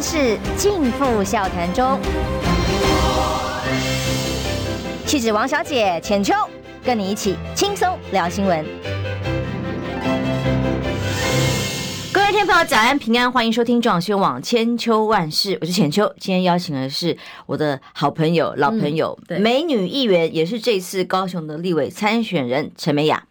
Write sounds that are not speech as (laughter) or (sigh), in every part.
万事尽付笑谈中。气质王小姐浅秋，跟你一起轻松聊新闻。各位听众朋友，早安平安，欢迎收听中广新闻网千秋万事，我是浅秋。今天邀请的是我的好朋友、老朋友，嗯、美女议员，也是这次高雄的立委参选人陈美雅。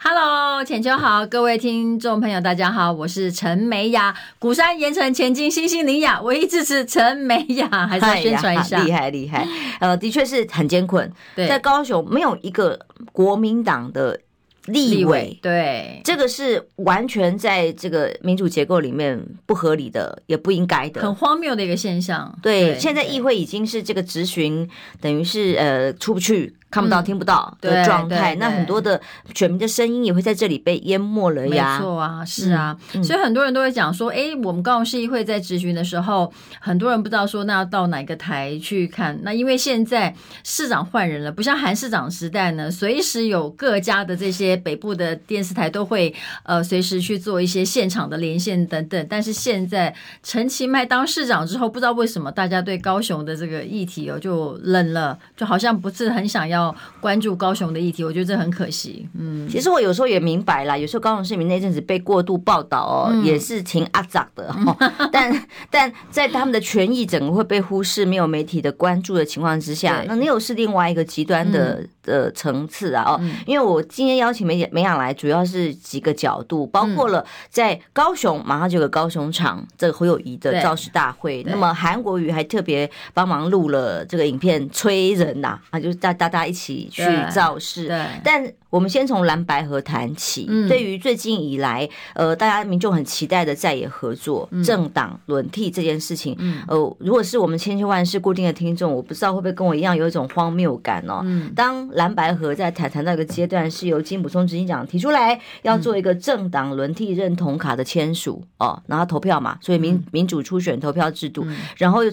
Hello，浅秋好，各位听众朋友，大家好，我是陈美雅。鼓山盐城前进，心心林雅，唯一支持陈美雅，还是要宣传一下，厉害厉害。呃，的确是很艰困，对，在高雄没有一个国民党的。立委，对，这个是完全在这个民主结构里面不合理的，也不应该的，很荒谬的一个现象。对，对，现在议会已经是这个质询，等于是呃出不去。看不到、听不到的状态，那很多的选民的声音也会在这里被淹没了呀。没错啊，是啊，所以很多人都会讲说，哎，我们高雄市议会在质询的时候，很多人不知道说那要到哪个台去看。那因为现在市长换人了，不像韩市长时代呢，随时有各家的这些北部的电视台都会呃随时去做一些现场的连线等等。但是现在陈其迈当市长之后，不知道为什么大家对高雄的这个议题哦就冷了，就好像不是很想要。关注高雄的议题，我觉得这很可惜。嗯，其实我有时候也明白啦，有时候高雄市民那阵子被过度报道哦，嗯、也是挺阿杂的、哦。(laughs) 但但在他们的权益整个会被忽视，没有媒体的关注的情况之下，那你又是另外一个极端的。嗯的层次啊，哦，因为我今天邀请美美雅来，主要是几个角度，包括了在高雄马上就有个高雄场这个侯友谊的造势大会，那么韩国瑜还特别帮忙录了这个影片催人呐，啊，就是大大家一起去造势，但。我们先从蓝白河谈起。对于最近以来，呃，大家民众很期待的在野合作、政党轮替这件事情，呃，如果是我们千秋万事固定的听众，我不知道会不会跟我一样有一种荒谬感哦。当蓝白河在谈谈到一个阶段，是由金普松执行长提出来要做一个政党轮替认同卡的签署哦，然后投票嘛，所以民民主初选投票制度，然后又。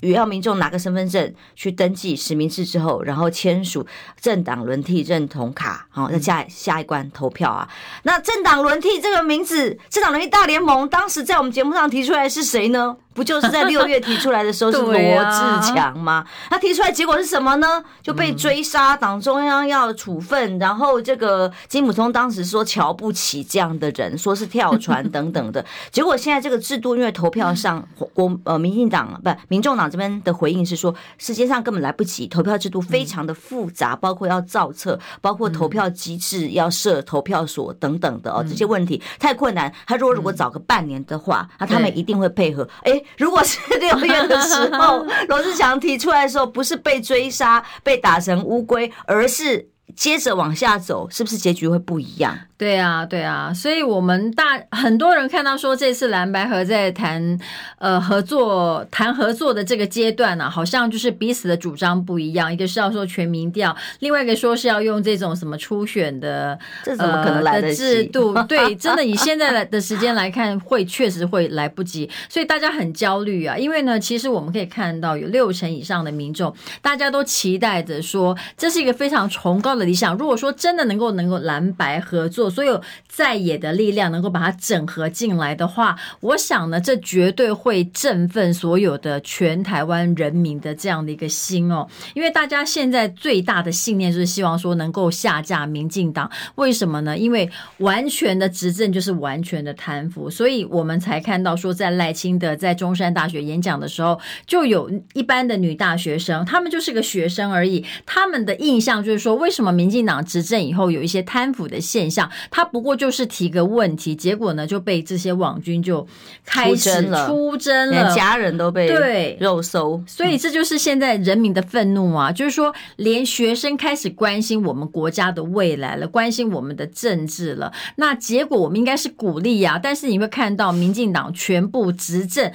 与要民众拿个身份证去登记实名制之后，然后签署政党轮替认同卡，好，那下下一关投票啊。那政党轮替这个名字，政党轮替大联盟，当时在我们节目上提出来是谁呢？不就是在 (laughs) 六月提出来的时候是罗志强吗？他提出来结果是什么呢？就被追杀，党中央要处分，然后这个金溥聪当时说瞧不起这样的人，(laughs) 说是跳船等等的。结果现在这个制度，因为投票上 (laughs) 国呃民进党不民众党这边的回应是说，时间上根本来不及，投票制度非常的复杂，包括要造册，包括投票机制要设投票所等等的哦，这些问题太困难。他说如果早个半年的话，那他们一定会配合。哎。如果是六月的时候，(laughs) 罗志祥提出来的时候，不是被追杀、被打成乌龟，而是接着往下走，是不是结局会不一样？对啊，对啊，所以我们大很多人看到说，这次蓝白合在谈呃合作谈合作的这个阶段呢、啊，好像就是彼此的主张不一样，一个是要说全民调，另外一个说是要用这种什么初选的，这怎么可能来得及？呃、的制度？(laughs) 对，真的以现在的时间来看，会确实会来不及，所以大家很焦虑啊。因为呢，其实我们可以看到有六成以上的民众，大家都期待着说，这是一个非常崇高的理想。如果说真的能够能够蓝白合作，所有在野的力量能够把它整合进来的话，我想呢，这绝对会振奋所有的全台湾人民的这样的一个心哦。因为大家现在最大的信念就是希望说能够下架民进党。为什么呢？因为完全的执政就是完全的贪腐，所以我们才看到说，在赖清德在中山大学演讲的时候，就有一般的女大学生，他们就是个学生而已，他们的印象就是说，为什么民进党执政以后有一些贪腐的现象？他不过就是提个问题，结果呢就被这些网军就开始出征了，连家人都被对肉搜，所以这就是现在人民的愤怒啊！就是说，连学生开始关心我们国家的未来了，关心我们的政治了。那结果我们应该是鼓励呀，但是你会看到民进党全部执政，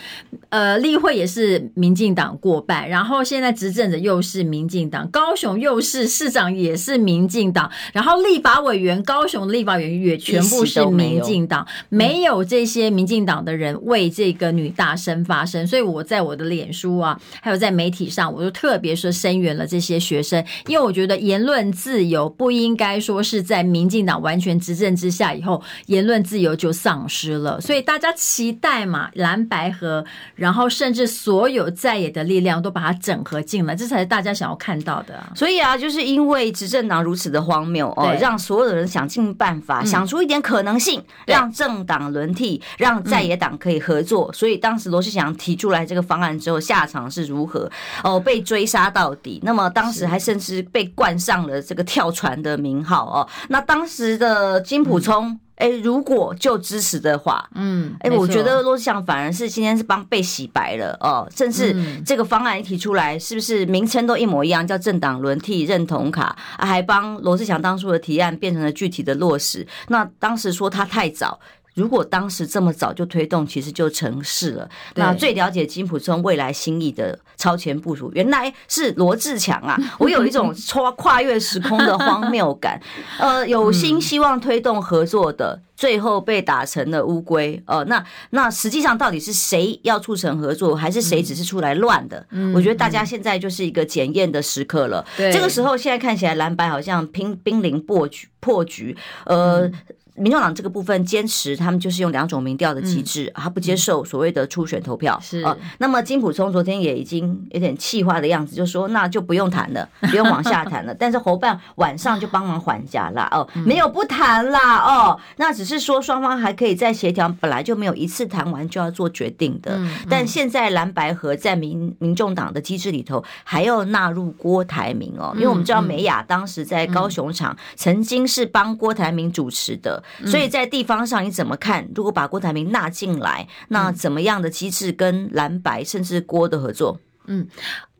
呃，立会也是民进党过半，然后现在执政的又是民进党，高雄又是市长也是民。民进党，然后立法委员高雄的立法委员也全部是民进党，没有这些民进党的人为这个女大生发声，所以我在我的脸书啊，还有在媒体上，我就特别说声援了这些学生，因为我觉得言论自由不应该说是在民进党完全执政之下以后，言论自由就丧失了，所以大家期待嘛，蓝白和，然后甚至所有在野的力量都把它整合进来，这才是大家想要看到的啊。所以啊，就是因为执政党如此的荒谬哦，让所有的人想尽办法想出一点可能性，让政党轮替，让在野党可以合作。所以当时罗志祥提出来这个方案之后，下场是如何？哦，被追杀到底。那么当时还甚至被冠上了这个跳船的名号哦。那当时的金溥聪。哎，如果就支持的话，嗯，哎，我觉得罗志祥反而是今天是帮被洗白了哦，甚至这个方案一提出来，是不是名称都一模一样，叫政党轮替认同卡，还帮罗志祥当初的提案变成了具体的落实。那当时说他太早。如果当时这么早就推动，其实就成事了。那最了解金普聪未来心意的超前部署，原来是罗志强啊！(laughs) 我有一种跨跨越时空的荒谬感。(laughs) 呃，有心希望推动合作的，最后被打成了乌龟。呃，那那实际上到底是谁要促成合作，还是谁只是出来乱的？我觉得大家现在就是一个检验的时刻了。这个时候现在看起来蓝白好像濒濒临破局破局。呃。民众党这个部分坚持，他们就是用两种民调的机制，他不接受所谓的初选投票。是啊，那么金溥聪昨天也已经有点气化的样子，就说那就不用谈了，(laughs) 不用往下谈了。但是侯办晚上就帮忙缓颊啦，哦，没有不谈啦，哦，那只是说双方还可以再协调，本来就没有一次谈完就要做决定的。但现在蓝白河在民民众党的机制里头，还要纳入郭台铭哦，因为我们知道美雅当时在高雄场曾经是帮郭台铭主持的。所以在地方上你怎么看？如果把郭台铭纳进来，那怎么样的机制跟蓝白甚至郭的合作？嗯，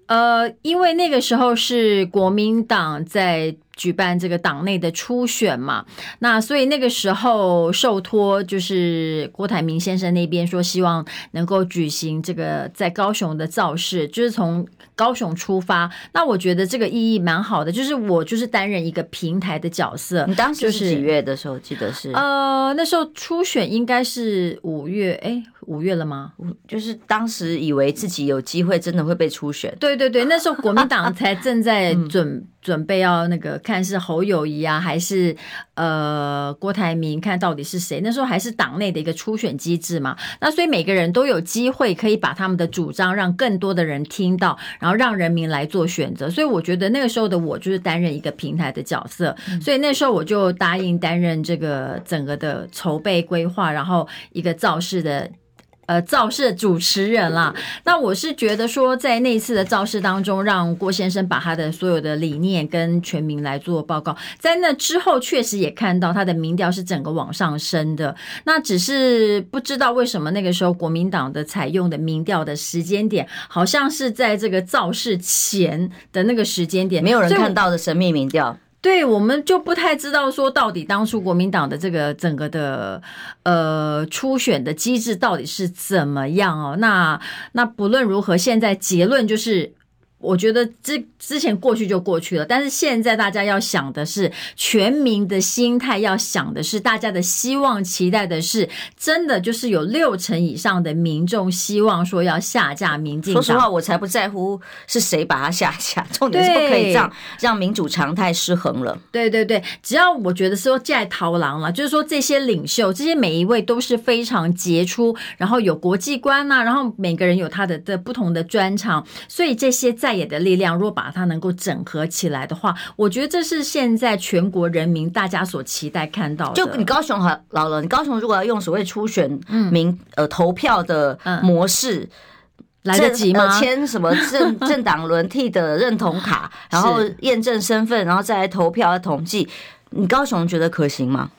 呃，因为那个时候是国民党在。举办这个党内的初选嘛，那所以那个时候受托就是郭台铭先生那边说希望能够举行这个在高雄的造势，就是从高雄出发。那我觉得这个意义蛮好的，就是我就是担任一个平台的角色。你当时是几月的时候？记得是呃那时候初选应该是五月，哎，五月了吗？就是当时以为自己有机会真的会被初选。对对对，那时候国民党才正在 (laughs) 准。嗯准备要那个看是侯友谊啊，还是呃郭台铭？看到底是谁？那时候还是党内的一个初选机制嘛。那所以每个人都有机会可以把他们的主张让更多的人听到，然后让人民来做选择。所以我觉得那个时候的我就是担任一个平台的角色。所以那时候我就答应担任这个整个的筹备规划，然后一个造势的。呃，造势主持人啦，那我是觉得说，在那次的造势当中，让郭先生把他的所有的理念跟全民来做报告，在那之后，确实也看到他的民调是整个往上升的。那只是不知道为什么那个时候国民党的采用的民调的时间点，好像是在这个造势前的那个时间点，没有人看到的神秘民调。对，我们就不太知道说到底当初国民党的这个整个的呃初选的机制到底是怎么样哦。那那不论如何，现在结论就是。我觉得之之前过去就过去了，但是现在大家要想的是，全民的心态要想的是，大家的希望期待的是，真的就是有六成以上的民众希望说要下架民进党。说实话，我才不在乎是谁把它下架，重点是不可以这样让民主常态失衡了。对对对，只要我觉得说在逃狼了，就是说这些领袖，这些每一位都是非常杰出，然后有国际观呐、啊，然后每个人有他的的不同的专长，所以这些在。在野的力量，若把它能够整合起来的话，我觉得这是现在全国人民大家所期待看到的。就你高雄好老了，你高雄如果要用所谓初选民、嗯、呃投票的模式，嗯、来得及吗？签什么政 (laughs) 政党轮替的认同卡，然后验证身份，然后再来投票统计，你高雄觉得可行吗？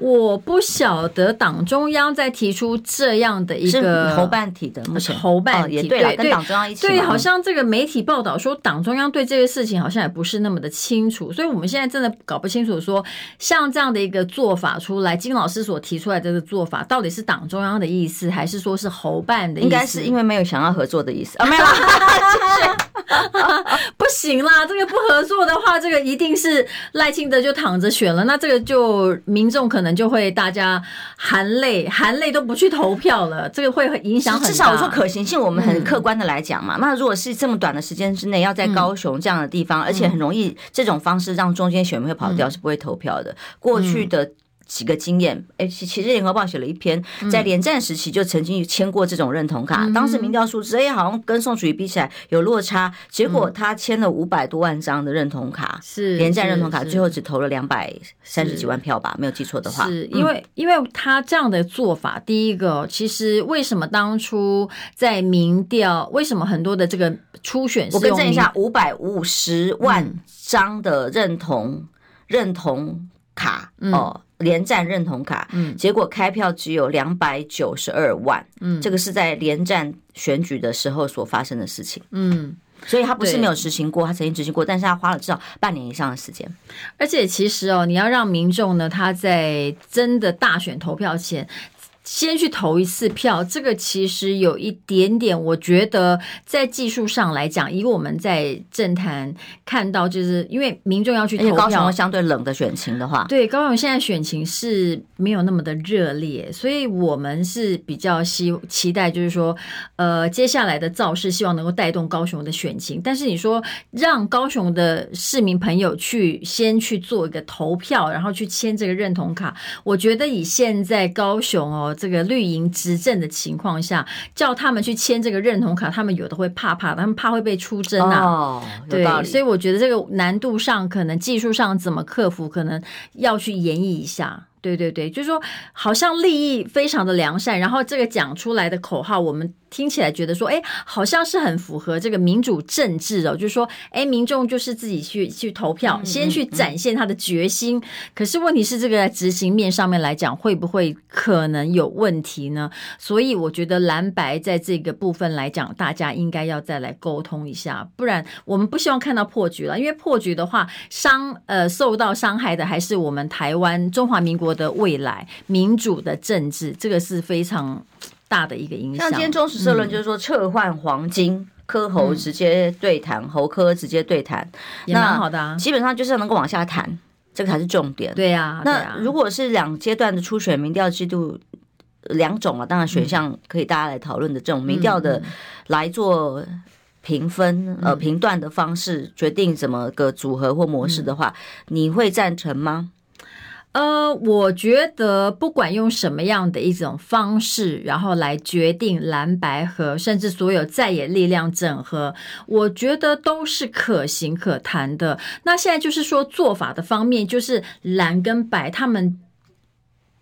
我不晓得党中央在提出这样的一个侯办体的，目前侯办体、哦、也对了，跟党中央一起对，好像这个媒体报道说党中央对这个事情好像也不是那么的清楚，所以我们现在真的搞不清楚说像这样的一个做法出来，金老师所提出来这个做法到底是党中央的意思，还是说是侯办的意思？应该是因为没有想要合作的意思啊，没有。(laughs) (laughs) 不行啦，这个不合作的话，这个一定是赖清德就躺着选了，那这个就民众可能就会大家含泪含泪都不去投票了，这个会影响很大。至少我说可行性，我们很客观的来讲嘛。嗯、那如果是这么短的时间之内，要在高雄这样的地方，嗯、而且很容易这种方式让中间选民会跑掉，是不会投票的。嗯、过去的。几个经验，哎，其其实联合报写了一篇，在连战时期就曾经签过这种认同卡，当时民调数字哎，好像跟宋楚瑜比起来有落差，结果他签了五百多万张的认同卡，是连战认同卡，最后只投了两百三十几万票吧，没有记错的话，是因为因为他这样的做法，第一个，其实为什么当初在民调，为什么很多的这个初选，我更正一下，五百五十万张的认同认同卡哦。连战认同卡，嗯，结果开票只有两百九十二万，嗯，这个是在连战选举的时候所发生的事情，嗯，所以他不是没有执行过，他曾经执行过，但是他花了至少半年以上的时间，而且其实哦，你要让民众呢，他在真的大选投票前。先去投一次票，这个其实有一点点，我觉得在技术上来讲，以我们在政坛看到，就是因为民众要去投票，高雄相对冷的选情的话，对，高雄现在选情是没有那么的热烈，所以我们是比较希期待，就是说，呃，接下来的造势希望能够带动高雄的选情。但是你说让高雄的市民朋友去先去做一个投票，然后去签这个认同卡，我觉得以现在高雄哦。这个绿营执政的情况下，叫他们去签这个认同卡，他们有的会怕怕的，他们怕会被出征啊。哦，对，所以我觉得这个难度上，可能技术上怎么克服，可能要去研绎一下。对对对，就是说，好像利益非常的良善，然后这个讲出来的口号，我们。听起来觉得说，哎，好像是很符合这个民主政治哦，就是说，哎，民众就是自己去去投票，先去展现他的决心。嗯嗯嗯、可是问题是，这个在执行面上面来讲，会不会可能有问题呢？所以我觉得蓝白在这个部分来讲，大家应该要再来沟通一下，不然我们不希望看到破局了。因为破局的话，伤呃受到伤害的还是我们台湾中华民国的未来民主的政治，这个是非常。大的一个影响。像今天中时社论就是说撤换黄金，柯侯直接对谈，侯科直接对谈，也蛮好的啊。基本上就是能够往下谈，这个才是重点。对呀，那如果是两阶段的初选民调制度，两种啊，当然选项可以大家来讨论的这种民调的来做评分呃评断的方式，决定怎么个组合或模式的话，你会赞成吗？呃，我觉得不管用什么样的一种方式，然后来决定蓝白合，甚至所有在野力量整合，我觉得都是可行可谈的。那现在就是说做法的方面，就是蓝跟白他们。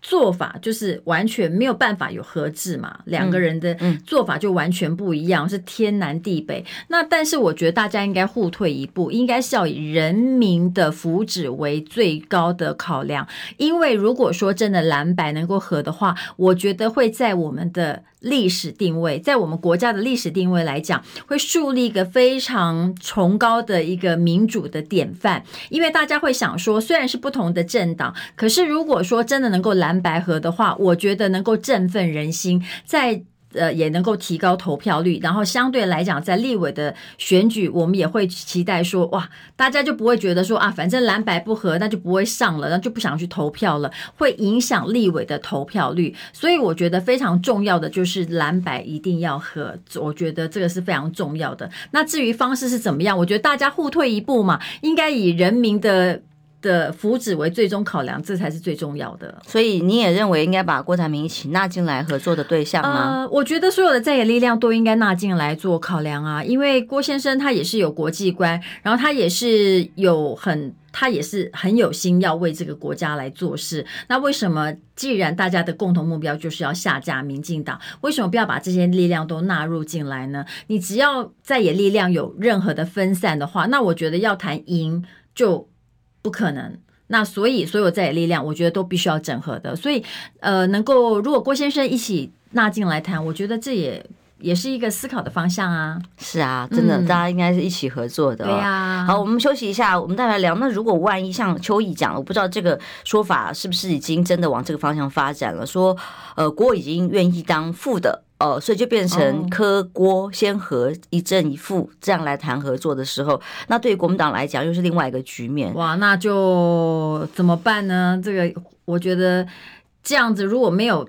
做法就是完全没有办法有合制嘛，两个人的做法就完全不一样，是天南地北。那但是我觉得大家应该互退一步，应该是要以人民的福祉为最高的考量。因为如果说真的蓝白能够合的话，我觉得会在我们的。历史定位，在我们国家的历史定位来讲，会树立一个非常崇高的一个民主的典范。因为大家会想说，虽然是不同的政党，可是如果说真的能够蓝白合的话，我觉得能够振奋人心，在。呃，也能够提高投票率，然后相对来讲，在立委的选举，我们也会期待说，哇，大家就不会觉得说啊，反正蓝白不合，那就不会上了，那就不想去投票了，会影响立委的投票率。所以我觉得非常重要的就是蓝白一定要合，我觉得这个是非常重要的。那至于方式是怎么样，我觉得大家互退一步嘛，应该以人民的。的福祉为最终考量，这才是最重要的。所以你也认为应该把郭台铭一起纳进来合作的对象吗？呃，我觉得所有的在野力量都应该纳进来做考量啊，因为郭先生他也是有国际观，然后他也是有很，他也是很有心要为这个国家来做事。那为什么既然大家的共同目标就是要下架民进党，为什么不要把这些力量都纳入进来呢？你只要在野力量有任何的分散的话，那我觉得要谈赢就。不可能，那所以所有在野力量，我觉得都必须要整合的。所以，呃，能够如果郭先生一起纳进来谈，我觉得这也也是一个思考的方向啊。是啊，真的，嗯、大家应该是一起合作的、哦。对呀、啊。好，我们休息一下，我们再来聊。那如果万一像邱毅讲，我不知道这个说法是不是已经真的往这个方向发展了？说，呃，郭已经愿意当副的。哦，所以就变成科郭先和一正一负这样来谈合作的时候，那对于国民党来讲又是另外一个局面。哇，那就怎么办呢？这个我觉得这样子如果没有。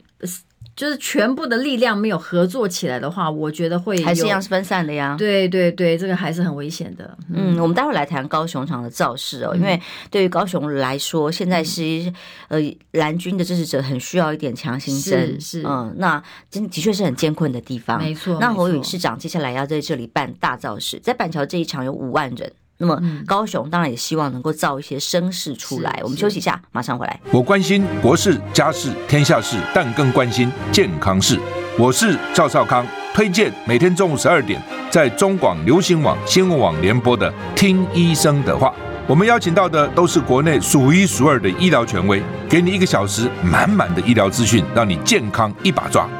就是全部的力量没有合作起来的话，我觉得会还是一样是分散的呀。对对对，这个还是很危险的。嗯，我们待会来谈高雄场的造势哦，嗯、因为对于高雄来说，现在是、嗯、呃蓝军的支持者很需要一点强心针。是，是嗯，那真的确是很艰困的地方。没错。那侯友宜市长接下来要在这里办大造势，在板桥这一场有五万人。那么高雄当然也希望能够造一些声势出来。我们休息一下，马上回来。我关心国事、家事、天下事，但更关心健康事。我是赵少康，推荐每天中午十二点在中广流行网、新闻网联播的《听医生的话》。我们邀请到的都是国内数一数二的医疗权威，给你一个小时满满的医疗资讯，让你健康一把抓。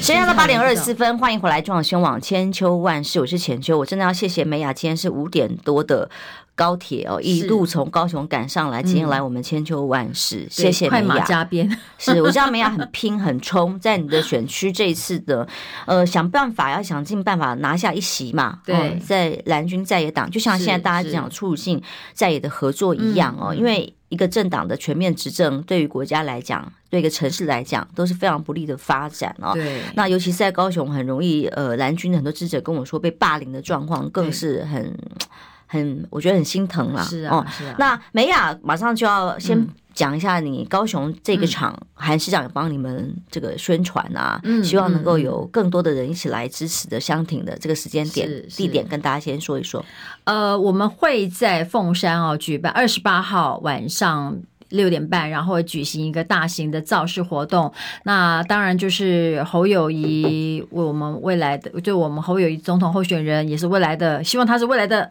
时间到八点二十四分，欢迎回来中广新闻网千秋万世，我是浅秋。我真的要谢谢美雅，今天是五点多的高铁哦，一路从高雄赶上来，今天来我们千秋万世，嗯、谢谢美雅。快马加鞭，(laughs) 是我知道美雅很拼很冲，在你的选区这一次的呃想办法，要想尽办法拿下一席嘛。对，哦、在蓝军在野党，就像现在大家讲促进在野的合作一样哦，因为。一个政党的全面执政，对于国家来讲，对一个城市来讲，都是非常不利的发展哦。对，那尤其是在高雄，很容易呃，蓝军的很多记者跟我说，被霸凌的状况更是很很，我觉得很心疼啦。是啊，是啊。那美雅马上就要先、嗯。讲一下你高雄这个场，韩市长也帮你们这个宣传啊，希望能够有更多的人一起来支持的相挺的这个时间点、地点，跟大家先说一说。呃，我们会在凤山哦举办二十八号晚上。六点半，然后举行一个大型的造势活动。那当然就是侯友谊为我们未来的，就我们侯友谊总统候选人，也是未来的，希望他是未来的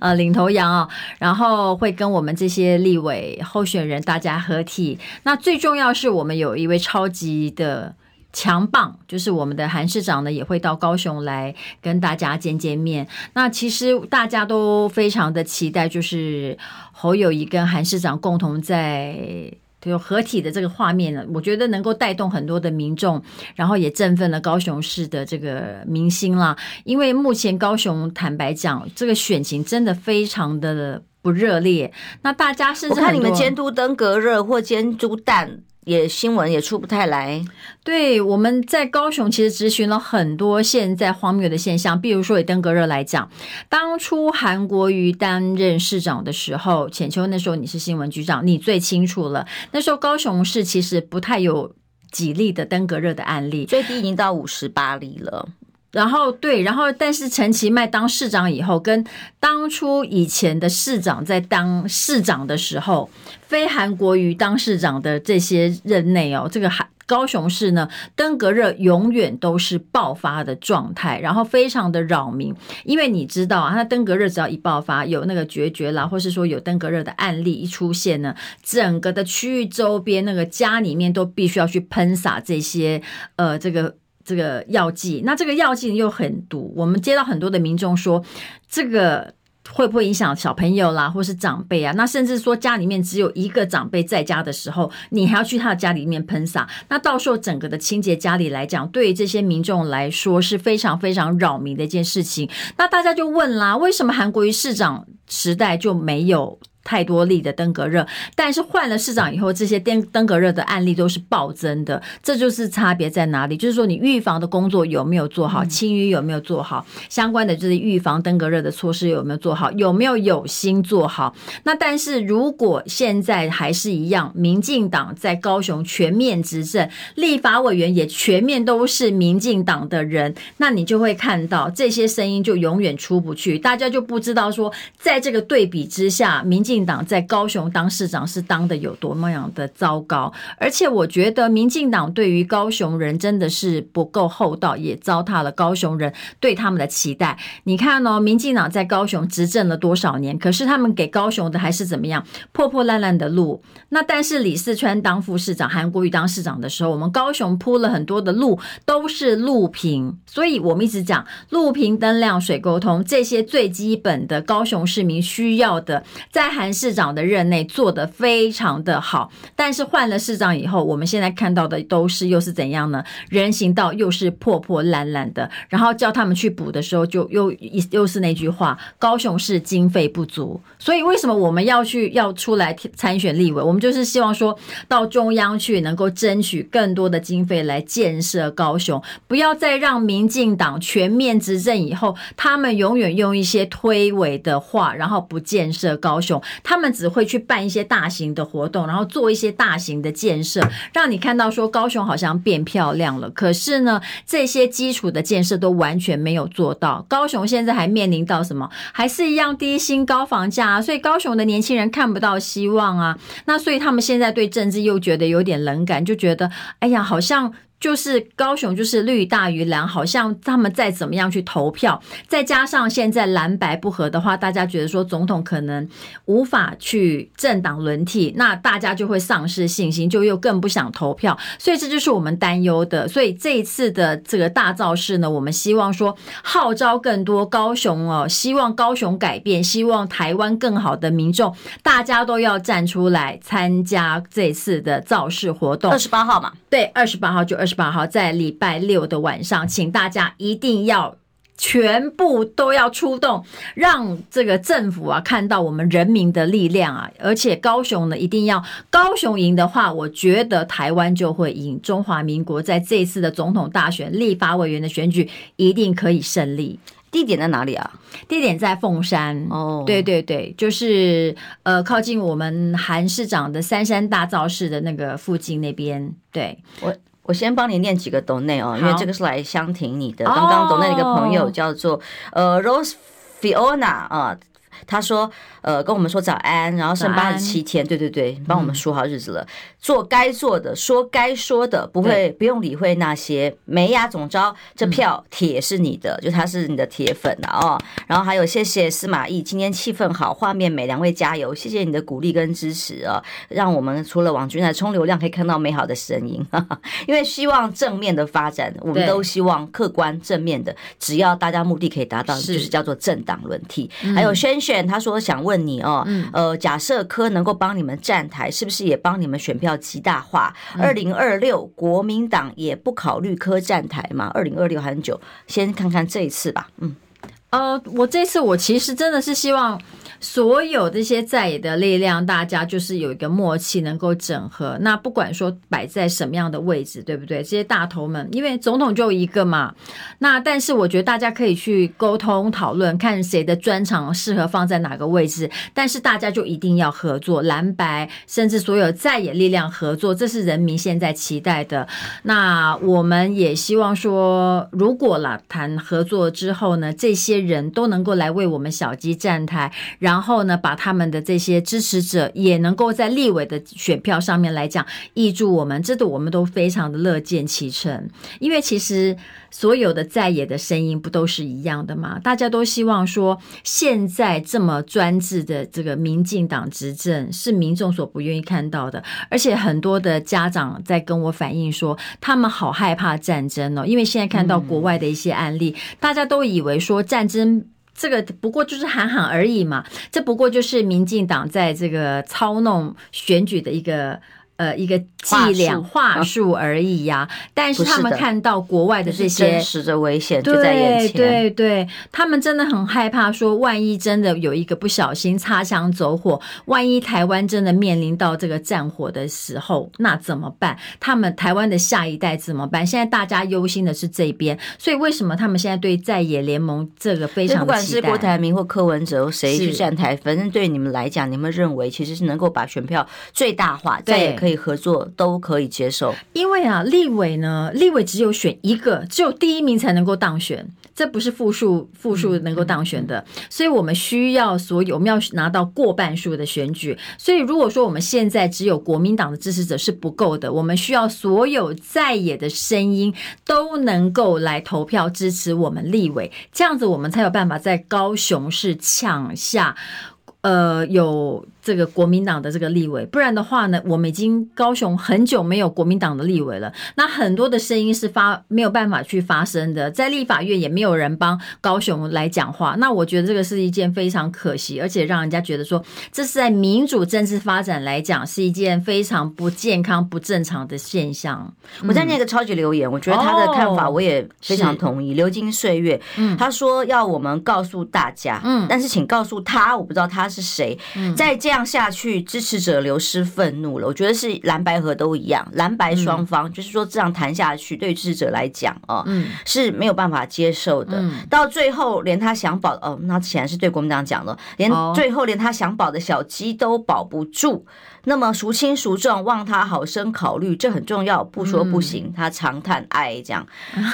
呃领头羊啊。然后会跟我们这些立委候选人大家合体。那最重要是我们有一位超级的。强棒就是我们的韩市长呢，也会到高雄来跟大家见见面。那其实大家都非常的期待，就是侯友宜跟韩市长共同在就合体的这个画面呢，我觉得能够带动很多的民众，然后也振奋了高雄市的这个民心啦。因为目前高雄坦白讲，这个选情真的非常的不热烈。那大家甚至我看你们监督登革热或监督蛋。也新闻也出不太来，对，我们在高雄其实咨询了很多现在荒谬的现象，比如说以登革热来讲，当初韩国瑜担任市长的时候，浅秋那时候你是新闻局长，你最清楚了。那时候高雄市其实不太有几例的登革热的案例，最低已经到五十八例了。然后对，然后但是陈其迈当市长以后，跟当初以前的市长在当市长的时候，非韩国瑜当市长的这些任内哦，这个韩高雄市呢，登革热永远都是爆发的状态，然后非常的扰民，因为你知道啊，那登革热只要一爆发，有那个决绝啦，或是说有登革热的案例一出现呢，整个的区域周边那个家里面都必须要去喷洒这些呃这个。这个药剂，那这个药剂又很毒。我们接到很多的民众说，这个会不会影响小朋友啦，或是长辈啊？那甚至说家里面只有一个长辈在家的时候，你还要去他的家里面喷洒，那到时候整个的清洁家里来讲，对于这些民众来说是非常非常扰民的一件事情。那大家就问啦，为什么韩国瑜市长时代就没有？太多例的登革热，但是换了市长以后，这些登登革热的案例都是暴增的，这就是差别在哪里？就是说你预防的工作有没有做好，清淤有没有做好，相关的就是预防登革热的措施有没有做好，有没有有心做好？那但是如果现在还是一样，民进党在高雄全面执政，立法委员也全面都是民进党的人，那你就会看到这些声音就永远出不去，大家就不知道说，在这个对比之下，民进进党在高雄当市长是当的有多么样的糟糕，而且我觉得民进党对于高雄人真的是不够厚道，也糟蹋了高雄人对他们的期待。你看哦，民进党在高雄执政了多少年，可是他们给高雄的还是怎么样破破烂烂的路。那但是李四川当副市长，韩国瑜当市长的时候，我们高雄铺了很多的路，都是路平，所以我们一直讲路平灯亮水沟通这些最基本的高雄市民需要的，在韩市长的任内做得非常的好。但是换了市长以后，我们现在看到的都是又是怎样呢？人行道又是破破烂烂的，然后叫他们去补的时候，就又又是那句话：高雄市经费不足。所以为什么我们要去要出来参选立委？我们就是希望说到中央去，能够争取更多的经费来建设高雄，不要再让民进党全面执政以后，他们永远用一些推诿的话，然后不建设高雄，他们只会去办一些大型的活动，然后做一些大型的建设，让你看到说高雄好像变漂亮了。可是呢，这些基础的建设都完全没有做到。高雄现在还面临到什么？还是一样低薪高房价啊，所以高雄的年轻人看不到希望啊。那所以他们现在对政治又觉得有点冷感，就觉得哎呀，好像。就是高雄，就是绿大于蓝，好像他们再怎么样去投票，再加上现在蓝白不合的话，大家觉得说总统可能无法去政党轮替，那大家就会丧失信心，就又更不想投票，所以这就是我们担忧的。所以这一次的这个大造势呢，我们希望说号召更多高雄哦，希望高雄改变，希望台湾更好的民众，大家都要站出来参加这次的造势活动。二十八号嘛，对，二十八号就二。二十八号在礼拜六的晚上，请大家一定要全部都要出动，让这个政府啊看到我们人民的力量啊！而且高雄呢，一定要高雄赢的话，我觉得台湾就会赢。中华民国在这一次的总统大选、立法委员的选举一定可以胜利。地点在哪里啊？地点在凤山。哦，对对对，就是呃，靠近我们韩市长的三山大造市的那个附近那边。对我。我先帮你念几个斗内哦，因为这个是来相挺你的。刚刚斗内的一个朋友叫做呃 Rose Fiona 啊。他说：“呃，跟我们说早安，然后剩八十七天，对对对，帮我们数好日子了。嗯、做该做的，说该说的，不会不用理会那些没呀。总招这票铁是你的，嗯、就他是你的铁粉了哦。然后还有谢谢司马懿，今天气氛好，画面美，两位加油，谢谢你的鼓励跟支持啊、哦，让我们除了网军来充流量，可以看到美好的声音。哈哈，因为希望正面的发展，我们都希望客观正面的，只要大家目的可以达到，就是叫做政党轮替。嗯、还有宣。”他说想问你哦，呃，假设科能够帮你们站台，是不是也帮你们选票极大化？二零二六国民党也不考虑科站台嘛？二零二六还很久，先看看这一次吧。嗯，呃，我这次我其实真的是希望。所有这些在野的力量，大家就是有一个默契，能够整合。那不管说摆在什么样的位置，对不对？这些大头们，因为总统就一个嘛。那但是我觉得大家可以去沟通讨论，看谁的专长适合放在哪个位置。但是大家就一定要合作，蓝白甚至所有在野力量合作，这是人民现在期待的。那我们也希望说，如果啦谈合作之后呢，这些人都能够来为我们小鸡站台。然然后呢，把他们的这些支持者也能够在立委的选票上面来讲挹注我们，这个我们都非常的乐见其成。因为其实所有的在野的声音不都是一样的吗？大家都希望说，现在这么专制的这个民进党执政是民众所不愿意看到的。而且很多的家长在跟我反映说，他们好害怕战争哦，因为现在看到国外的一些案例，大家都以为说战争。这个不过就是喊喊而已嘛，这不过就是民进党在这个操弄选举的一个。呃，一个伎俩话术而已呀、啊。但是他们看到国外的这些真实的危险就在眼前，对对对，他们真的很害怕，说万一真的有一个不小心擦枪走火，万一台湾真的面临到这个战火的时候，那怎么办？他们台湾的下一代怎么办？现在大家忧心的是这边，所以为什么他们现在对在野联盟这个非常期待？不管是郭台铭或柯文哲谁去站台，反正对你们来讲，你们认为其实是能够把选票最大化，再也可以。可以合作都可以接受，因为啊，立委呢，立委只有选一个，只有第一名才能够当选。这不是复数复数能够当选的，所以我们需要所有我们要拿到过半数的选举。所以如果说我们现在只有国民党的支持者是不够的，我们需要所有在野的声音都能够来投票支持我们立委，这样子我们才有办法在高雄市抢下，呃，有。这个国民党的这个立委，不然的话呢，我们已经高雄很久没有国民党的立委了。那很多的声音是发没有办法去发声的，在立法院也没有人帮高雄来讲话。那我觉得这个是一件非常可惜，而且让人家觉得说，这是在民主政治发展来讲是一件非常不健康、不正常的现象。我在那个超级留言，我觉得他的看法我也非常同意。流金岁月，嗯，他说要我们告诉大家，嗯，但是请告诉他，我不知道他是谁，在这样。这样下去，支持者流失愤怒了。我觉得是蓝白合都一样，蓝白双方、嗯、就是说这样谈下去，对于支持者来讲哦，嗯、是没有办法接受的。嗯、到最后，连他想保哦，那显然是对国民党讲的，连最后连他想保的小鸡都保不住。那么孰轻孰重，望他好生考虑，这很重要。不说不行，他长叹哀，这样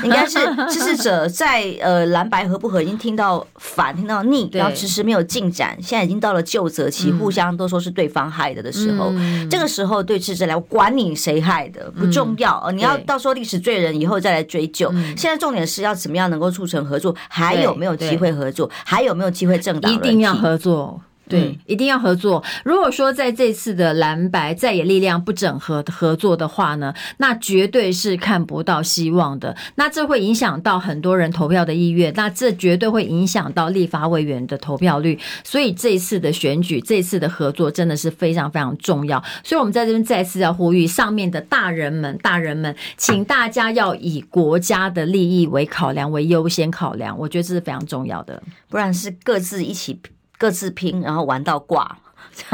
应该是支持者在呃蓝白合不合，已经听到烦，听到腻，(laughs) 然后迟迟没有进展，现在已经到了就责期，互相都说是对方害的的时候，这个时候对支持者来，我管你谁害的不重要，你要到时候历史罪人以后再来追究。现在重点是要怎么样能够促成合作，还有没有机会合作，还有没有机会政党一定要合作。对，一定要合作。如果说在这次的蓝白再也力量不整合合作的话呢，那绝对是看不到希望的。那这会影响到很多人投票的意愿，那这绝对会影响到立法委员的投票率。所以这次的选举，这次的合作真的是非常非常重要。所以我们在这边再次要呼吁上面的大人们，大人们，请大家要以国家的利益为考量，为优先考量。我觉得这是非常重要的，不然是各自一起。各自拼，然后玩到挂。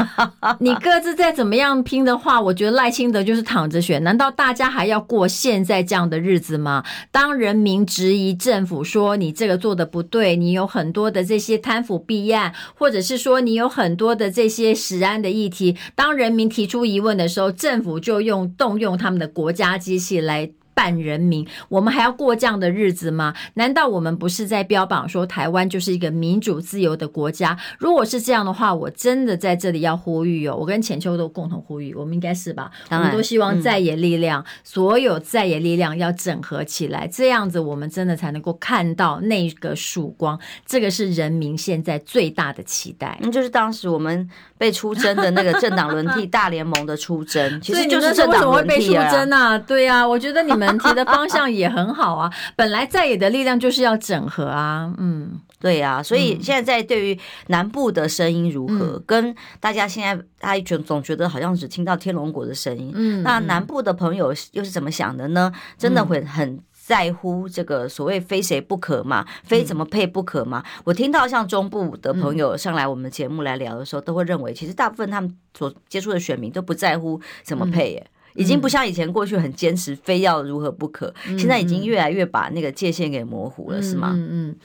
(laughs) 你各自再怎么样拼的话，我觉得赖清德就是躺着选。难道大家还要过现在这样的日子吗？当人民质疑政府说你这个做的不对，你有很多的这些贪腐弊案，或者是说你有很多的这些食安的议题，当人民提出疑问的时候，政府就用动用他们的国家机器来。半人民，我们还要过这样的日子吗？难道我们不是在标榜说台湾就是一个民主自由的国家？如果是这样的话，我真的在这里要呼吁哦，我跟浅秋都共同呼吁，我们应该是吧？我们都希望在野力量，所有在野力量要整合起来，这样子我们真的才能够看到那个曙光。这个是人民现在最大的期待。(laughs) 那就是当时我们被出征的那个政党轮替 (laughs) 大联盟的出征，其实就是政党轮替啊。对啊，我觉得你们。提的方向也很好啊，(laughs) 本来在野的力量就是要整合啊，嗯，对呀，所以现在在对于南部的声音如何，嗯、跟大家现在他总总觉得好像只听到天龙国的声音，嗯，那南部的朋友又是怎么想的呢？真的会很在乎这个所谓非谁不可嘛，非怎么配不可嘛？嗯、我听到像中部的朋友上来我们节目来聊的时候，都会认为其实大部分他们所接触的选民都不在乎怎么配耶。嗯已经不像以前过去很坚持，非要如何不可。现在已经越来越把那个界限给模糊了，是吗？嗯嗯。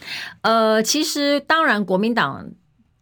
呃，其实当然，国民党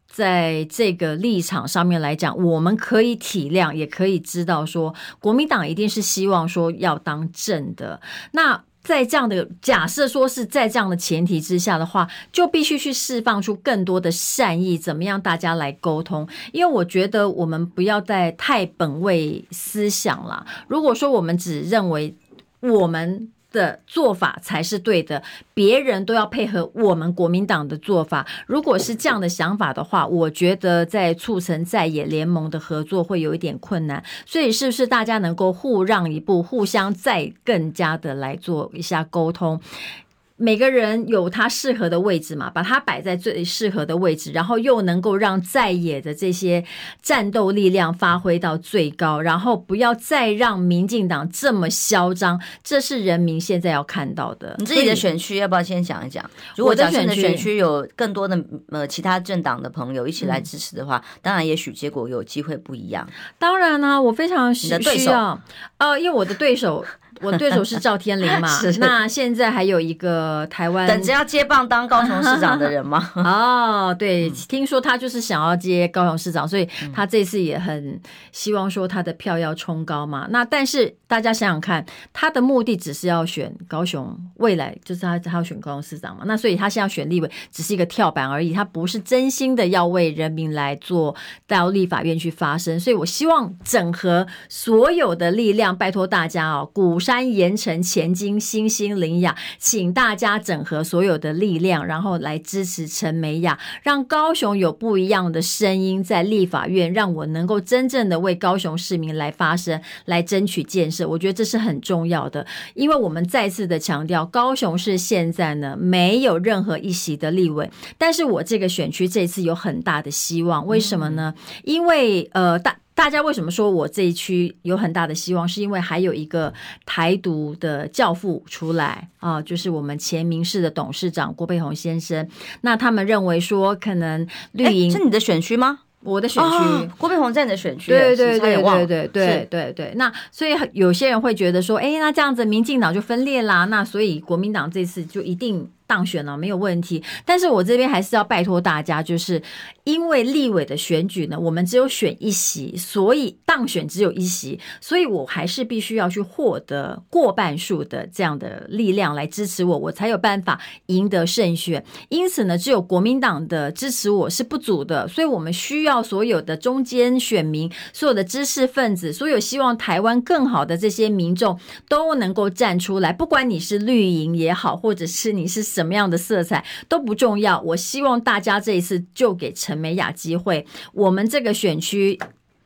在这个立场上面来讲，我们可以体谅，也可以知道说，国民党一定是希望说要当正的。那。在这样的假设说是在这样的前提之下的话，就必须去释放出更多的善意，怎么样大家来沟通？因为我觉得我们不要再太本位思想了。如果说我们只认为我们。的做法才是对的，别人都要配合我们国民党的做法。如果是这样的想法的话，我觉得在促成在野联盟的合作会有一点困难。所以，是不是大家能够互让一步，互相再更加的来做一下沟通？每个人有他适合的位置嘛，把他摆在最适合的位置，然后又能够让在野的这些战斗力量发挥到最高，然后不要再让民进党这么嚣张，这是人民现在要看到的。你自己的选区要不要先讲一讲？如果假设的选区有更多的呃其他政党的朋友一起来支持的话，嗯、当然也许结果有机会不一样。当然呢、啊，我非常需要，呃，因为我的对手。我对手是赵天林嘛，(laughs) 是那现在还有一个台湾等着要接棒当高雄市长的人吗？(laughs) 哦，对，听说他就是想要接高雄市长，所以他这次也很希望说他的票要冲高嘛。那但是大家想想看，他的目的只是要选高雄，未来就是他他要选高雄市长嘛。那所以他现在要选立委只是一个跳板而已，他不是真心的要为人民来做到立法院去发声。所以我希望整合所有的力量，拜托大家哦，鼓山。山盐城前金新兴林雅，请大家整合所有的力量，然后来支持陈美雅，让高雄有不一样的声音在立法院，让我能够真正的为高雄市民来发声，来争取建设。我觉得这是很重要的，因为我们再次的强调，高雄市现在呢没有任何一席的立委，但是我这个选区这次有很大的希望，为什么呢？因为呃大。大家为什么说我这一区有很大的希望？是因为还有一个台独的教父出来啊，就是我们前民视的董事长郭佩宏先生。那他们认为说，可能绿营是你的选区吗？我的选区，哦，郭佩宏在你的选区，对对对对对对对对对。那所以有些人会觉得说，哎，那这样子民进党就分裂啦。那所以国民党这次就一定。当选了没有问题，但是我这边还是要拜托大家，就是因为立委的选举呢，我们只有选一席，所以当选只有一席，所以我还是必须要去获得过半数的这样的力量来支持我，我才有办法赢得胜选。因此呢，只有国民党的支持我是不足的，所以我们需要所有的中间选民、所有的知识分子、所有希望台湾更好的这些民众都能够站出来，不管你是绿营也好，或者是你是什。么样的色彩都不重要，我希望大家这一次就给陈美雅机会。我们这个选区，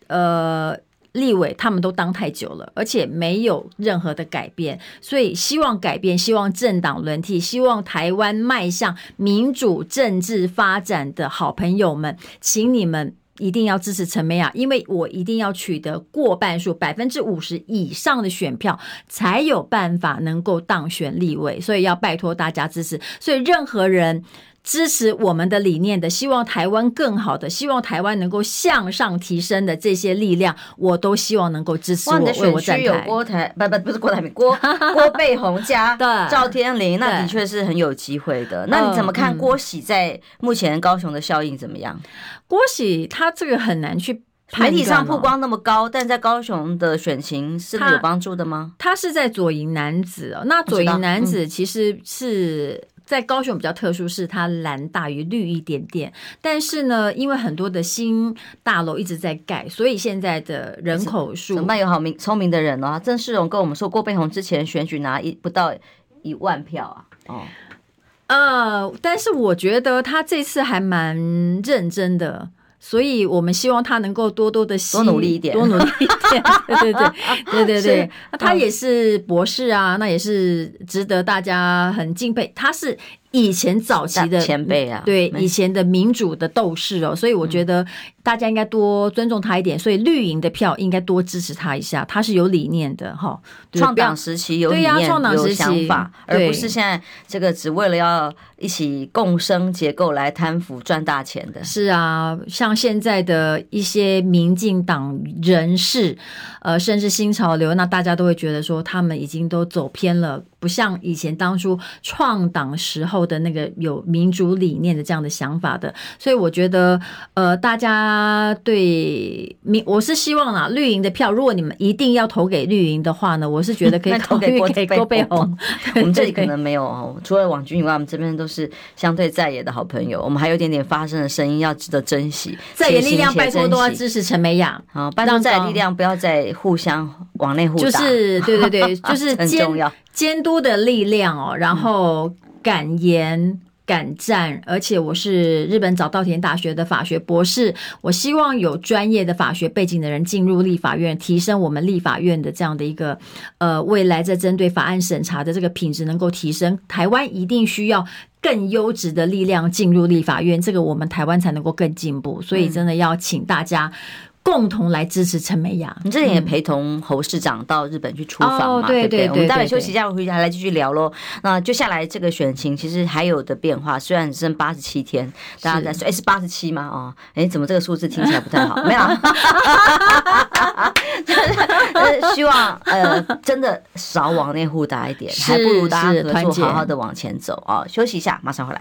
呃，立委他们都当太久了，而且没有任何的改变，所以希望改变，希望政党轮替，希望台湾迈向民主政治发展的好朋友们，请你们。一定要支持陈美雅，因为我一定要取得过半数，百分之五十以上的选票，才有办法能够当选立委。所以要拜托大家支持。所以任何人支持我们的理念的，希望台湾更好的，希望台湾能够向上提升的这些力量，我都希望能够支持我。我的选区。有郭台不不不是郭台铭，郭 (laughs) 郭背鸿加 (laughs) 赵天麟，那的确是很有机会的。那你怎么看郭喜在目前高雄的效应怎么样？郭喜他这个很难去媒体上曝光那么高，但在高雄的选情是有帮助的吗？他，他是在左营男子哦，那左营男子其实是在高雄比较特殊，是它蓝大于绿一点点。但是呢，因为很多的新大楼一直在盖，所以现在的人口数怎么办？有好明聪明的人哦，郑世荣跟我们说，郭背鸿之前选举拿一不到一万票啊，哦。呃，但是我觉得他这次还蛮认真的，所以我们希望他能够多多的多努力一点，多努力一点。(laughs) 对对对对对对，那他也是博士啊，那也是值得大家很敬佩。他是。以前早期的前辈啊，对以前的民主的斗士哦，所以我觉得大家应该多尊重他一点。所以绿营的票应该多支持他一下，他是有理念的哈。创党时期有理念、创党时期有想法，而不是现在这个只为了要一起共生结构来贪腐赚大钱的。是啊，像现在的一些民进党人士，呃，甚至新潮流，那大家都会觉得说他们已经都走偏了。不像以前当初创党时候的那个有民主理念的这样的想法的，所以我觉得，呃，大家对民，我是希望啊，绿营的票，如果你们一定要投给绿营的话呢，我是觉得可以 (laughs) 投给郭背红。(laughs) 我们这里可能没有哦，除了网军以外，我们这边都是相对在野的好朋友，我们还有一点点发声的声音，要值得珍惜。在野力量拜托都要支持陈美雅，好，拜托在野力量不要再互相往内互打，就是对对对，就是 (laughs) 很重要。监督的力量哦，然后敢言敢战，而且我是日本早稻田大学的法学博士，我希望有专业的法学背景的人进入立法院，提升我们立法院的这样的一个呃未来在针对法案审查的这个品质能够提升。台湾一定需要更优质的力量进入立法院，这个我们台湾才能够更进步。所以真的要请大家。共同来支持陈美雅。你之前也陪同侯市长到日本去出访嘛？哦、对对对，我们待会休息一下，回来来继续聊喽。那接下来这个选情其实还有的变化，虽然只剩八十七天，大家在说，哎，是八十七吗？哦，哎，怎么这个数字听起来不太好？(laughs) 没有，(laughs) 就是希望呃，真的少往内互打一点，还不如大家合作，好好的往前走啊、哦！休息一下，马上回来。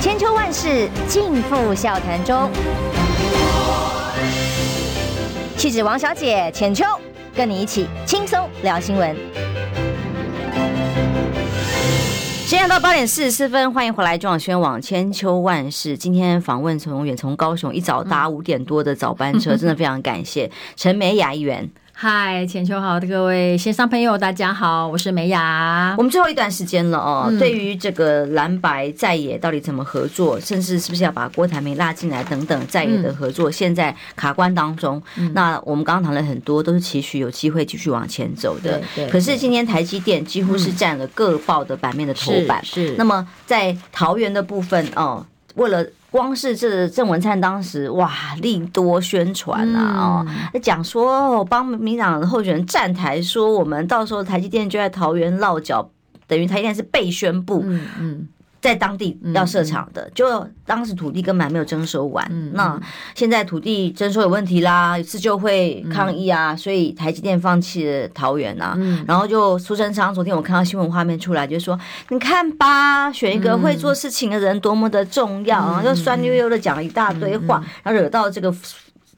千秋万世尽付笑谈中，气质王小姐浅秋，跟你一起轻松聊新闻。时间到八点四十四分，欢迎回来中广宣网千秋万世。今天访问从远从高雄一早搭五点多的早班车，真的非常感谢陈美雅议员。嗨，浅秋好的各位线上朋友，大家好，我是美雅。我们最后一段时间了哦，嗯、对于这个蓝白在野到底怎么合作，甚至是不是要把郭台铭拉进来等等在野的合作，嗯、现在卡关当中。嗯、那我们刚刚谈了很多，都是期许有机会继续往前走的。对。可是今天台积电几乎是占了各报的版面的头版。是。是那么在桃园的部分哦，为了。光是这郑文灿当时哇，力多宣传啊，哦，讲说帮民党的候选人站台，说我们到时候台积电就在桃园落脚，等于台积电是被宣布。嗯嗯。在当地要设厂的，嗯、就当时土地根本还没有征收完。嗯、那现在土地征收有问题啦，有次就会抗议啊，嗯、所以台积电放弃了桃园啊。嗯、然后就苏贞昌，昨天我看到新闻画面出来，就说你看吧，选一个会做事情的人多么的重要，然后就酸溜溜的讲了一大堆话，然后惹到这个。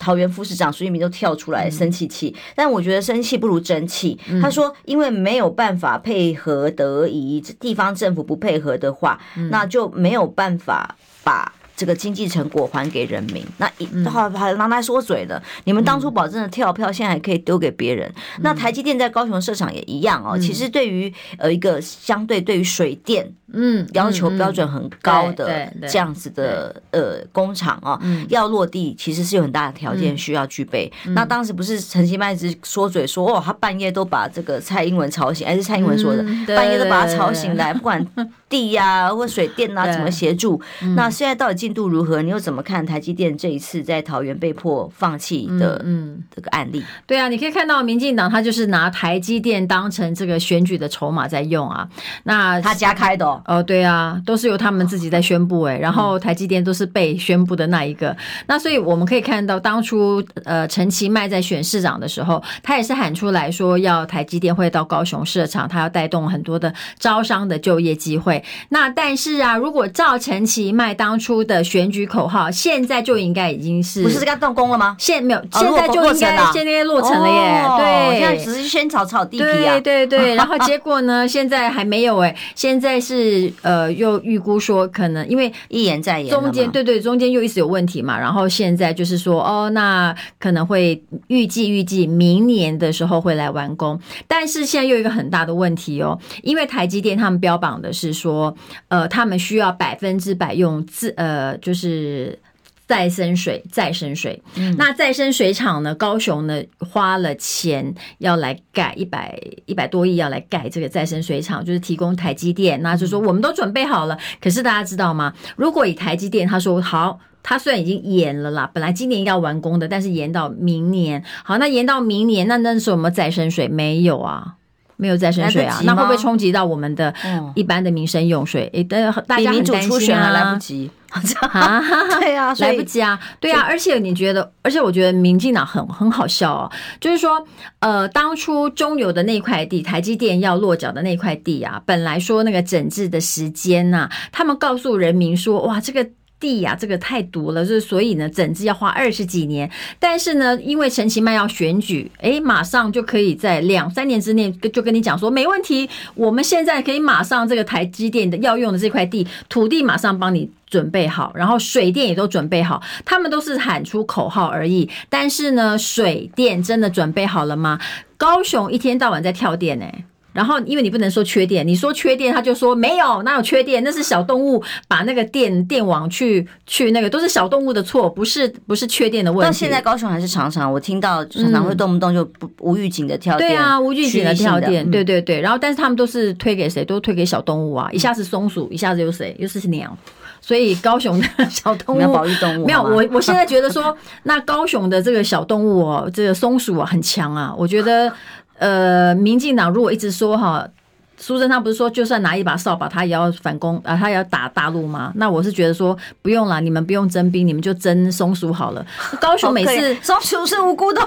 桃园副市长苏玉明都跳出来生气气，但我觉得生气不如争气。他说，因为没有办法配合得宜，地方政府不配合的话，那就没有办法把。这个经济成果还给人民，那一还还拿来说嘴了。你们当初保证的跳票，现在还可以丢给别人。那台积电在高雄设厂也一样哦。其实对于呃一个相对对于水电嗯要求标准很高的这样子的呃工厂哦，要落地其实是有很大的条件需要具备。那当时不是陈其迈一直说嘴说哦，他半夜都把这个蔡英文吵醒，还是蔡英文说的，半夜都把他吵醒来，不管地呀或水电啊 (laughs) 怎么协助。那现在到底进度如何？你又怎么看台积电这一次在桃园被迫放弃的嗯这个案例？对啊，你可以看到民进党他就是拿台积电当成这个选举的筹码在用啊。那他家开的哦，哦对啊，都是由他们自己在宣布哎，然后台积电都是被宣布的那一个。那所以我们可以看到，当初呃陈其迈在选市长的时候，他也是喊出来说要台积电会到高雄设厂，他要带动很多的招商的就业机会。那但是啊，如果照陈其迈当初的选举口号，现在就应该已经是不是该动工了吗？现没有，现在就应该现在落成了耶。对，现在只是先炒炒地皮啊。对对对，然后结果呢？(laughs) 现在还没有哎，现在是呃，又预估说可能因为一言再言，中间对对，中间又一直有问题嘛。然后现在就是说哦，那可能会预计预计明年的时候会来完工，但是现在又有一个很大的问题哦，因为台积电他们标榜的是说，呃，他们需要百分之百用自呃。就是再生水，再生水。嗯、那再生水厂呢？高雄呢花了钱要来盖一百一百多亿，要来盖这个再生水厂，就是提供台积电。那就说我们都准备好了。可是大家知道吗？如果以台积电，他说好，他虽然已经延了啦，本来今年要完工的，但是延到明年。好，那延到明年，那那时候有没有再生水？没有啊。没有再生水啊，那会不会冲击到我们的一般的民生用水？诶，大家很担心啊，来不及。(laughs) 啊，(laughs) 对啊，(laughs) 来不及啊，对啊，而且你觉得，而且我觉得民进党很很好笑哦，就是说，呃，当初中油的那块地，台积电要落脚的那块地啊，本来说那个整治的时间呐，他们告诉人民说，哇，这个。地呀、这个太毒了，就是所以呢，整治要花二十几年。但是呢，因为陈其迈要选举，哎，马上就可以在两三年之内就跟你讲说没问题，我们现在可以马上这个台积电的要用的这块地土地马上帮你准备好，然后水电也都准备好，他们都是喊出口号而已。但是呢，水电真的准备好了吗？高雄一天到晚在跳电呢、然后，因为你不能说缺电，你说缺电，他就说没有，哪有缺电？那是小动物把那个电电网去去那个，都是小动物的错，不是不是缺电的问题。到现在高雄还是常常我听到常常会动不动就不无预警的跳电。对啊，无预警的跳电，对对对。然后，但是他们都是推给谁？都推给小动物啊！一下子松鼠，一下子又谁？又是鸟。所以高雄的小动物 (laughs) 要保育动物。没有，我我现在觉得说，那高雄的这个小动物哦，这个松鼠啊很强啊，我觉得。呃，民进党如果一直说哈，苏贞昌不是说就算拿一把扫把，他也要反攻啊，他也要打大陆吗？那我是觉得说不用了，你们不用征兵，你们就征松鼠好了。高雄每次 (laughs) 松鼠是无辜的，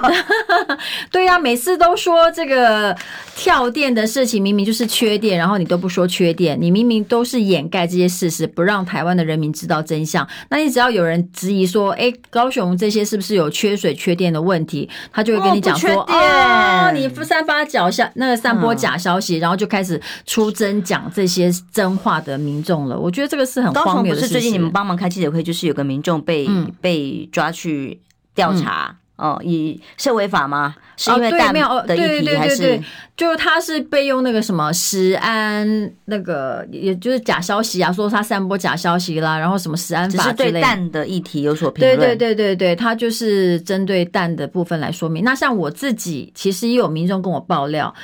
对呀、啊，每次都说这个跳电的事情，明明就是缺电，然后你都不说缺电，你明明都是掩盖这些事实，不让台湾的人民知道真相。那你只要有人质疑说，哎，高雄这些是不是有缺水、缺电的问题，他就会跟你讲说，哦，哦，你散发假消那个散播假消息，嗯、然后就开始出征讲这些真话的民众了。我觉得这个是很荒谬的事。不是最近你们帮忙开记者会，就是有个民众被、嗯、被抓去调查。嗯哦，以涉违法吗？是因为弹的议题还是？就是他是被用那个什么食安那个，也就是假消息啊，说他散播假消息啦，然后什么食安法之类的。对弹的议题有所评论。对对对对对，他就是针对弹的部分来说明。那像我自己，其实也有民众跟我爆料，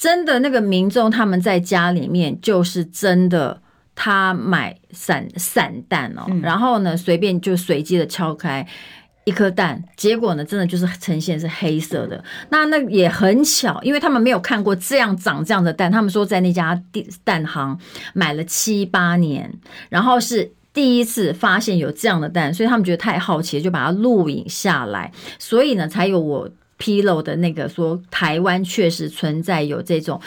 真的那个民众他们在家里面就是真的，他买散散弹哦，嗯、然后呢随便就随机的敲开。一颗蛋，结果呢，真的就是呈现是黑色的。那那也很巧，因为他们没有看过这样长这样的蛋。他们说在那家蛋行买了七八年，然后是第一次发现有这样的蛋，所以他们觉得太好奇，就把它录影下来。所以呢，才有我披露的那个说台湾确实存在有这种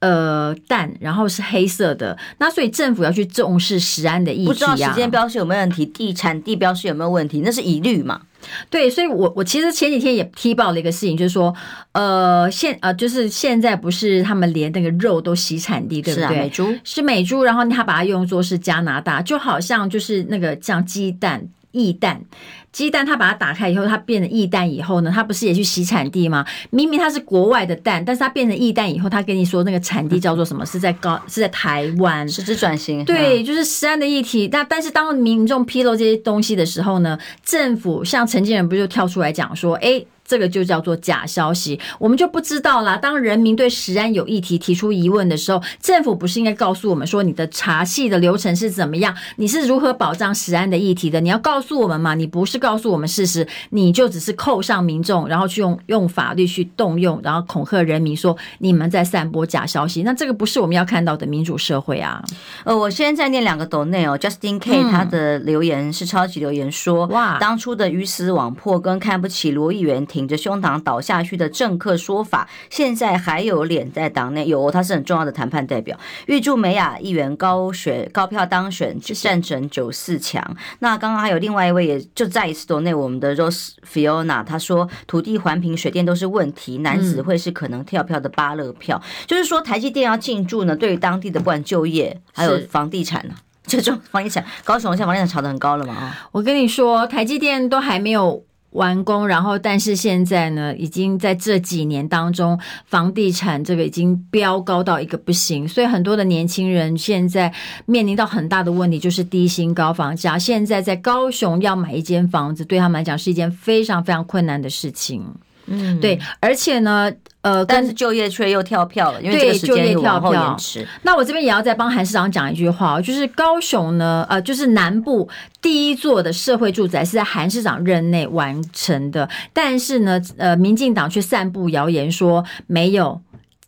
呃蛋，然后是黑色的。那所以政府要去重视食安的意题啊。不知道时间标示有没有问题，地产地标示有没有问题？那是疑虑嘛？对，所以我，我我其实前几天也踢爆了一个事情，就是说，呃，现呃，就是现在不是他们连那个肉都洗产地，对不对？是啊，美猪是美猪，然后他把它用作是加拿大，就好像就是那个像鸡蛋。液蛋，鸡蛋，它把它打开以后，它变成液蛋以后呢，它不是也去洗产地吗？明明它是国外的蛋，但是它变成液蛋以后，它跟你说那个产地叫做什么？是在高，是在台湾，实质转型。对，就是食安的议题。那但是当民众披露这些东西的时候呢，政府像陈建仁不就跳出来讲说，哎。这个就叫做假消息，我们就不知道啦。当人民对食安有议题提出疑问的时候，政府不是应该告诉我们说你的查系的流程是怎么样？你是如何保障食安的议题的？你要告诉我们嘛？你不是告诉我们事实，你就只是扣上民众，然后去用用法律去动用，然后恐吓人民说你们在散播假消息。那这个不是我们要看到的民主社会啊！呃，我现在在念两个抖内哦，Justin K 他的留言是超级留言说，哇，当初的鱼死网破跟看不起罗议员挺着胸膛倒下去的政客说法，现在还有脸在党内有，他是很重要的谈判代表。预祝美雅议员高选高票当选，战成九四强。那刚刚还有另外一位，也就再一次斗内我们的 Rose Fiona，他说土地环评、水电都是问题，男子会是可能跳票的巴勒票。嗯、就是说台积电要进驻呢，对于当地的不管就业还有房地产呢，(laughs) 这种房地产，高雄现在房地产炒得很高了嘛？啊，我跟你说，台积电都还没有。完工，然后但是现在呢，已经在这几年当中，房地产这个已经飙高到一个不行，所以很多的年轻人现在面临到很大的问题，就是低薪高房价。现在在高雄要买一间房子，对他们来讲是一件非常非常困难的事情。嗯，对，而且呢，呃，但是就业却又跳票了，因为这个时间又往后延迟。那我这边也要再帮韩市长讲一句话，就是高雄呢，呃，就是南部第一座的社会住宅是在韩市长任内完成的，但是呢，呃，民进党却散布谣言说没有。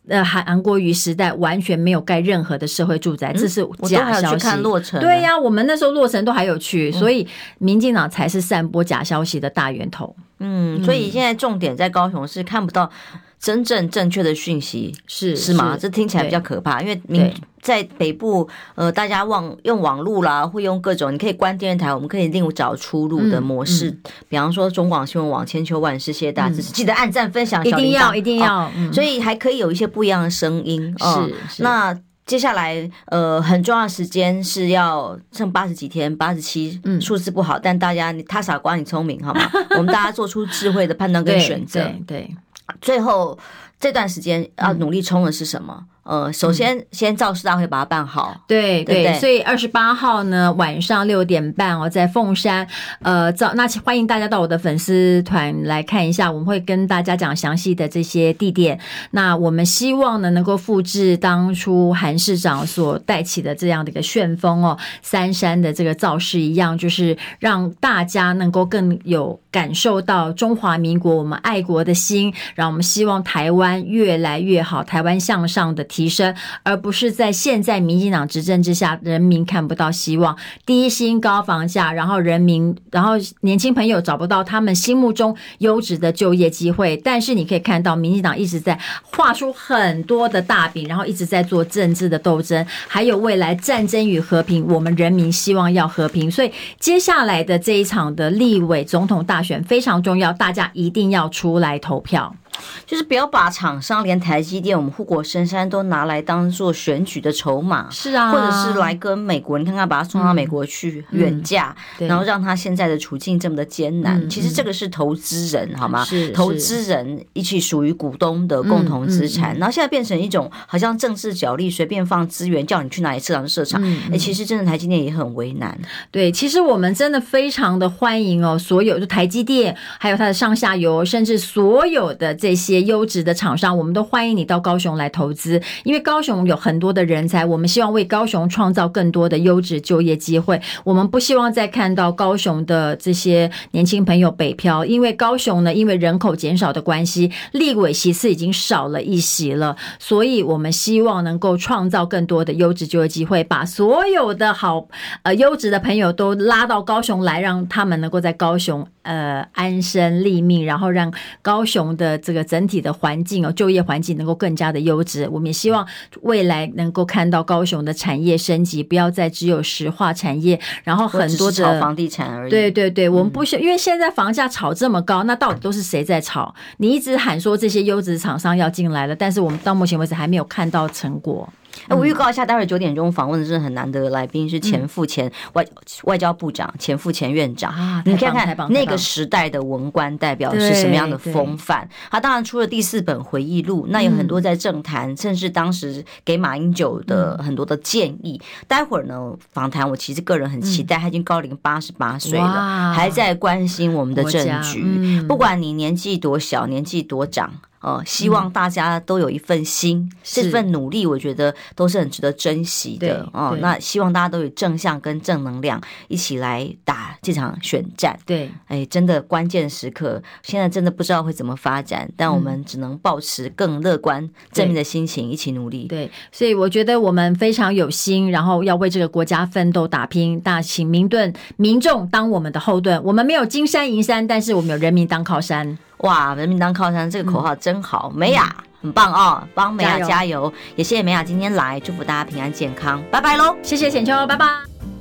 呃，韩韩国瑜时代完全没有盖任何的社会住宅，这是假消息。对呀，我们那时候洛城都还有去，所以民进党才是散播假消息的大源头。嗯，所以现在重点在高雄是看不到真正正确的讯息，是是吗？这听起来比较可怕，因为民在北部，呃，大家网用网络啦，会用各种，你可以关电视台，我们可以另找出路的模式，嗯嗯、比方说中广新闻网千秋万世，谢谢大家支持，嗯、记得按赞分享，一定要一定要、嗯，所以还可以有一些不一样的声音，哦、是，是那。接下来，呃，很重要的时间是要剩八十几天，八十七，嗯，数字不好，但大家他傻瓜，你聪明，好吗？(laughs) 我们大家做出智慧的判断跟选择。对，最后这段时间要努力冲的是什么？嗯呃，首先、嗯、先造势大会把它办好，对对，对，对，所以二十八号呢晚上六点半哦，在凤山，呃，造那欢迎大家到我的粉丝团来看一下，我们会跟大家讲详细的这些地点。那我们希望呢能够复制当初韩市长所带起的这样的一个旋风哦，三山的这个造势一样，就是让大家能够更有感受到中华民国我们爱国的心，让我们希望台湾越来越好，台湾向上的。提升，而不是在现在民进党执政之下，人民看不到希望，低薪高房价，然后人民，然后年轻朋友找不到他们心目中优质的就业机会。但是你可以看到，民进党一直在画出很多的大饼，然后一直在做政治的斗争，还有未来战争与和平，我们人民希望要和平。所以接下来的这一场的立委总统大选非常重要，大家一定要出来投票。就是不要把厂商连台积电、我们护国神山都拿来当做选举的筹码，是啊，或者是来跟美国，你看看把他送到美国去远嫁，然后让他现在的处境这么的艰难。嗯、其实这个是投资人、嗯、好吗？是投资人一起属于股东的共同资产，然后现在变成一种好像政治角力，随便放资源，叫你去哪里设厂就设厂。哎、嗯，其实真的台积电也很为难。对，其实我们真的非常的欢迎哦，所有就台积电，还有它的上下游，甚至所有的。这些优质的厂商，我们都欢迎你到高雄来投资，因为高雄有很多的人才，我们希望为高雄创造更多的优质就业机会。我们不希望再看到高雄的这些年轻朋友北漂，因为高雄呢，因为人口减少的关系，立委席次已经少了一席了，所以我们希望能够创造更多的优质就业机会，把所有的好呃优质的朋友都拉到高雄来，让他们能够在高雄呃安身立命，然后让高雄的这。个整体的环境哦，就业环境能够更加的优质。我们也希望未来能够看到高雄的产业升级，不要再只有石化产业，然后很多的炒房地产而已。对对对，我们不需，因为现在房价炒这么高，那到底都是谁在炒？你一直喊说这些优质厂商要进来了，但是我们到目前为止还没有看到成果。哎，我预告一下，待会儿九点钟访问的是很难得的来宾，是前副前外外交部长、前副前院长啊。你看看那个时代的文官代表是什么样的风范。他当然出了第四本回忆录，那有很多在政坛，甚至当时给马英九的很多的建议。待会儿呢，访谈我其实个人很期待，他已经高龄八十八岁了，还在关心我们的政局。不管你年纪多小，年纪多长。呃，希望大家都有一份心，嗯、这份努力，我觉得都是很值得珍惜的哦、呃。那希望大家都有正向跟正能量，一起来打这场选战。对，哎，真的关键时刻，现在真的不知道会怎么发展，但我们只能保持更乐观、正面的心情，一起努力。对，所以我觉得我们非常有心，然后要为这个国家奋斗打拼。那请明顿民众当我们的后盾，我们没有金山银山，但是我们有人民当靠山。哇，人民当靠山，这个口号真好，美雅很棒哦，帮美雅加油，也谢谢美雅今天来，祝福大家平安健康，拜拜喽，谢谢浅秋，拜拜。